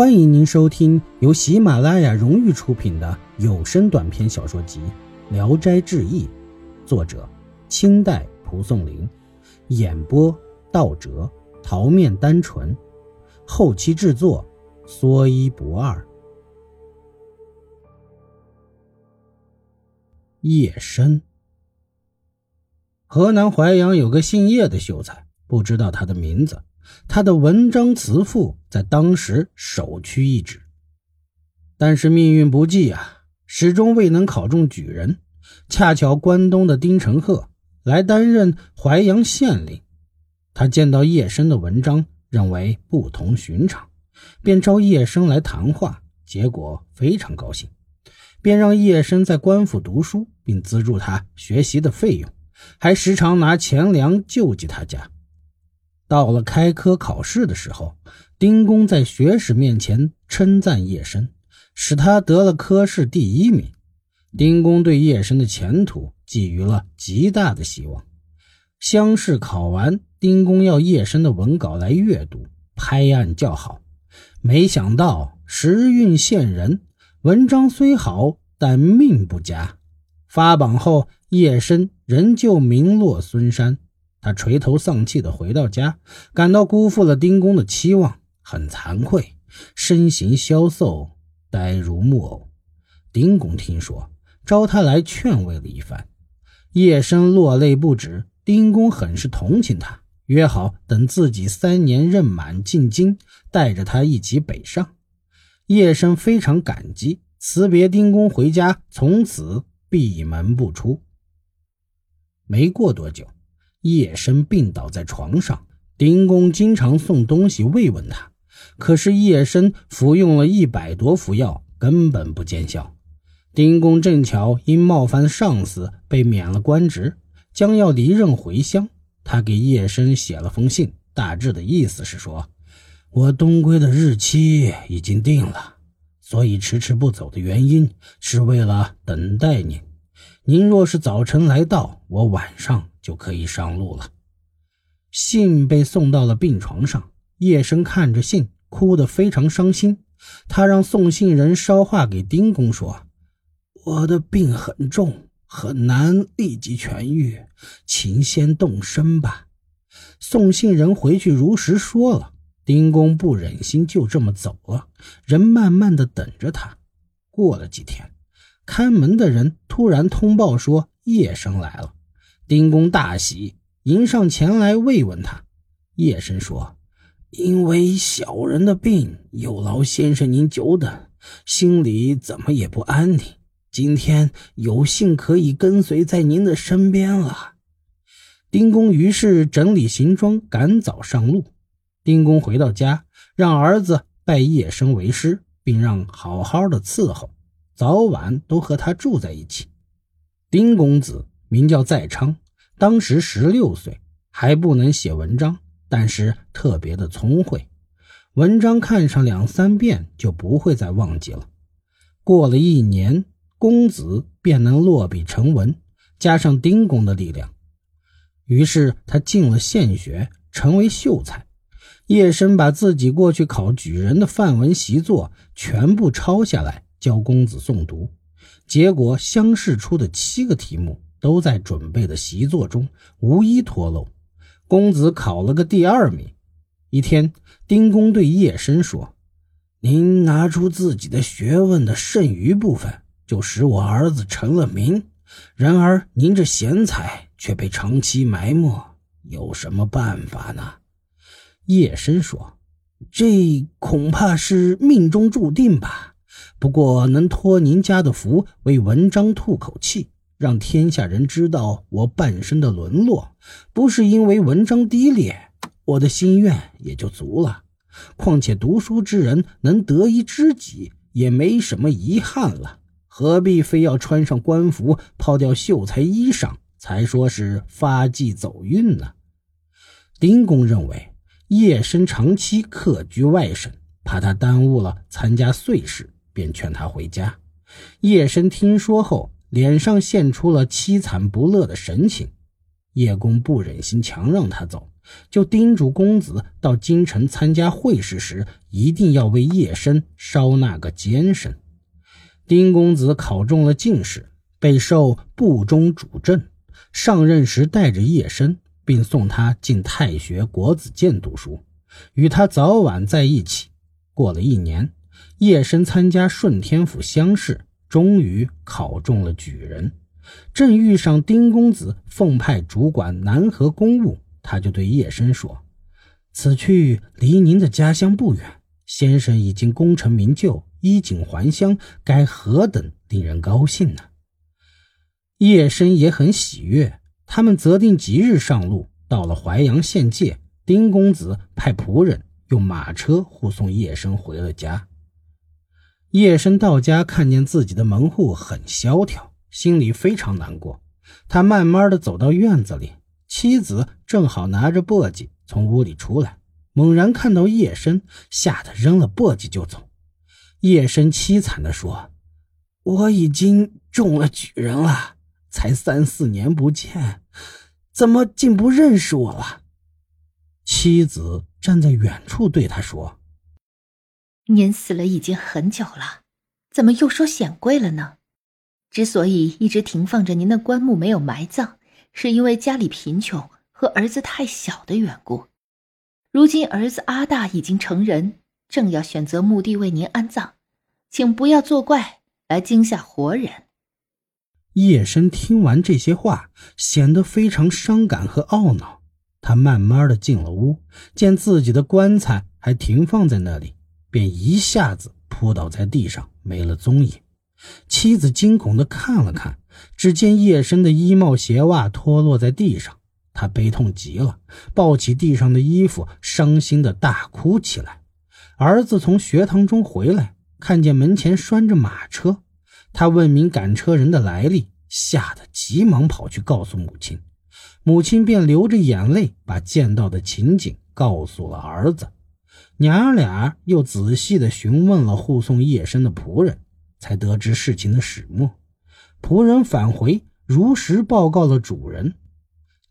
欢迎您收听由喜马拉雅荣誉出品的有声短篇小说集《聊斋志异》，作者清代蒲松龄，演播道哲、桃面单纯，后期制作说一不二。夜深，河南淮阳有个姓叶的秀才，不知道他的名字。他的文章词赋在当时首屈一指，但是命运不济啊，始终未能考中举人。恰巧关东的丁承鹤来担任淮阳县令，他见到叶深的文章，认为不同寻常，便招叶生来谈话。结果非常高兴，便让叶深在官府读书，并资助他学习的费用，还时常拿钱粮救济他家。到了开科考试的时候，丁公在学史面前称赞叶深，使他得了科试第一名。丁公对叶深的前途寄予了极大的希望。乡试考完，丁公要叶深的文稿来阅读，拍案叫好。没想到时运陷人，文章虽好，但命不佳。发榜后，叶深仍旧名落孙山。他垂头丧气地回到家，感到辜负了丁公的期望，很惭愧，身形消瘦，呆如木偶。丁公听说，招他来劝慰了一番。叶深落泪不止，丁公很是同情他，约好等自己三年任满进京，带着他一起北上。叶深非常感激，辞别丁公回家，从此闭门不出。没过多久。叶深病倒在床上，丁公经常送东西慰问他，可是叶深服用了一百多服药，根本不见效。丁公正巧因冒犯上司被免了官职，将要离任回乡。他给叶深写了封信，大致的意思是说：“我东归的日期已经定了，所以迟迟不走的原因是为了等待您。您若是早晨来到，我晚上。”就可以上路了。信被送到了病床上，叶生看着信，哭得非常伤心。他让送信人捎话给丁公说：“我的病很重，很难立即痊愈，请先动身吧。”送信人回去如实说了。丁公不忍心就这么走了，人慢慢的等着他。过了几天，看门的人突然通报说叶生来了。丁公大喜，迎上前来慰问他。叶深说：“因为小人的病，有劳先生您久等，心里怎么也不安宁。今天有幸可以跟随在您的身边了。”丁公于是整理行装，赶早上路。丁公回到家，让儿子拜叶生为师，并让好好的伺候，早晚都和他住在一起。丁公子。名叫在昌，当时十六岁，还不能写文章，但是特别的聪慧，文章看上两三遍就不会再忘记了。过了一年，公子便能落笔成文，加上丁公的力量，于是他进了县学，成为秀才。叶深把自己过去考举人的范文习作全部抄下来，教公子诵读，结果乡试出的七个题目。都在准备的习作中，无一脱漏。公子考了个第二名。一天，丁公对叶深说：“您拿出自己的学问的剩余部分，就使我儿子成了名。然而您这贤才却被长期埋没，有什么办法呢？”叶深说：“这恐怕是命中注定吧。不过能托您家的福，为文章吐口气。”让天下人知道我半生的沦落，不是因为文章低劣，我的心愿也就足了。况且读书之人能得一知己，也没什么遗憾了，何必非要穿上官服，抛掉秀才衣裳，才说是发迹走运呢？丁公认为叶深长期客居外省，怕他耽误了参加岁事，便劝他回家。叶深听说后。脸上现出了凄惨不乐的神情，叶公不忍心强让他走，就叮嘱公子到京城参加会试时，一定要为叶深烧那个监身。丁公子考中了进士，被授部中主政。上任时带着叶深，并送他进太学国子监读书，与他早晚在一起。过了一年，叶深参加顺天府乡试，终于考中了举人。正遇上丁公子奉派主管南河公务，他就对叶深说：“此去离您的家乡不远，先生已经功成名就，衣锦还乡，该何等令人高兴呢？”叶深也很喜悦。他们择定吉日上路，到了淮阳县界，丁公子派仆人用马车护送叶深回了家。叶深到家，看见自己的门户很萧条。心里非常难过，他慢慢的走到院子里，妻子正好拿着簸箕从屋里出来，猛然看到叶深，吓得扔了簸箕就走。叶深凄惨的说：“我已经中了举人了，才三四年不见，怎么竟不认识我了？”妻子站在远处对他说：“您死了已经很久了，怎么又说显贵了呢？”之所以一直停放着您的棺木没有埋葬，是因为家里贫穷和儿子太小的缘故。如今儿子阿大已经成人，正要选择墓地为您安葬，请不要作怪来惊吓活人。叶深听完这些话，显得非常伤感和懊恼。他慢慢的进了屋，见自己的棺材还停放在那里，便一下子扑倒在地上，没了踪影。妻子惊恐地看了看，只见叶深的衣帽鞋袜脱落在地上，他悲痛极了，抱起地上的衣服，伤心地大哭起来。儿子从学堂中回来，看见门前拴着马车，他问明赶车人的来历，吓得急忙跑去告诉母亲，母亲便流着眼泪把见到的情景告诉了儿子，娘俩又仔细地询问了护送叶深的仆人。才得知事情的始末，仆人返回，如实报告了主人。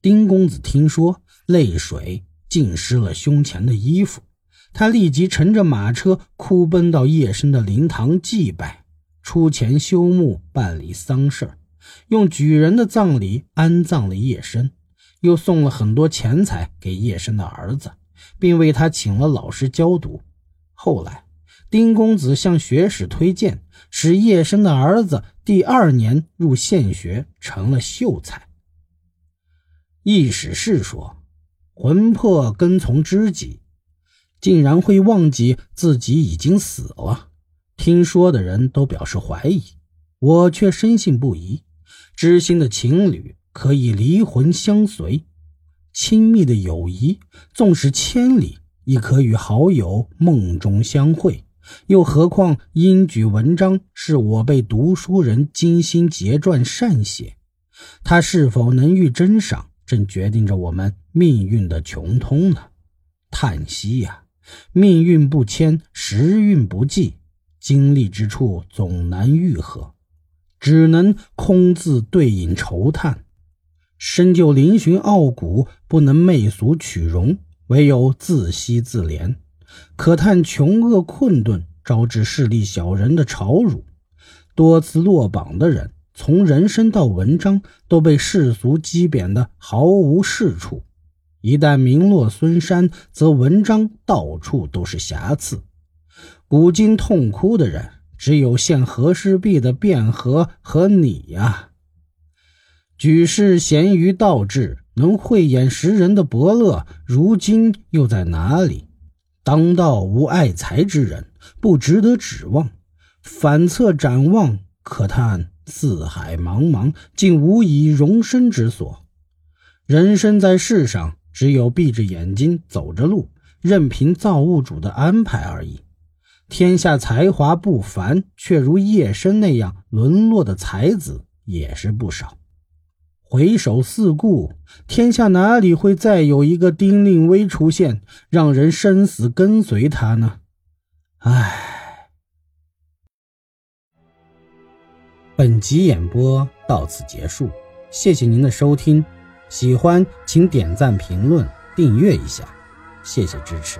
丁公子听说，泪水浸湿了胸前的衣服，他立即乘着马车，哭奔到叶深的灵堂祭拜，出钱修墓，办理丧事用举人的葬礼安葬了叶深，又送了很多钱财给叶深的儿子，并为他请了老师教读。后来。丁公子向学史推荐，使叶深的儿子第二年入县学，成了秀才。易史是说，魂魄跟从知己，竟然会忘记自己已经死了。听说的人都表示怀疑，我却深信不疑。知心的情侣可以离魂相随，亲密的友谊纵使千里，亦可与好友梦中相会。又何况应举文章是我辈读书人精心结撰善写，他是否能遇真赏，正决定着我们命运的穷通呢？叹息呀，命运不迁，时运不济，经历之处总难愈合，只能空自对饮愁叹。深究嶙峋傲骨，不能媚俗取容，唯有自惜自怜。可叹穷厄困顿，招致势利小人的嘲辱。多次落榜的人，从人生到文章，都被世俗讥贬的毫无是处。一旦名落孙山，则文章到处都是瑕疵。古今痛哭的人，只有献和氏璧的卞和和你呀。举世咸于道志，能慧眼识人的伯乐，如今又在哪里？当道无爱才之人，不值得指望。反侧展望，可叹四海茫茫，竟无以容身之所。人生在世上，只有闭着眼睛走着路，任凭造物主的安排而已。天下才华不凡，却如叶深那样沦落的才子也是不少。回首四顾，天下哪里会再有一个丁令威出现，让人生死跟随他呢？唉。本集演播到此结束，谢谢您的收听，喜欢请点赞评论。订阅一下，谢谢支持。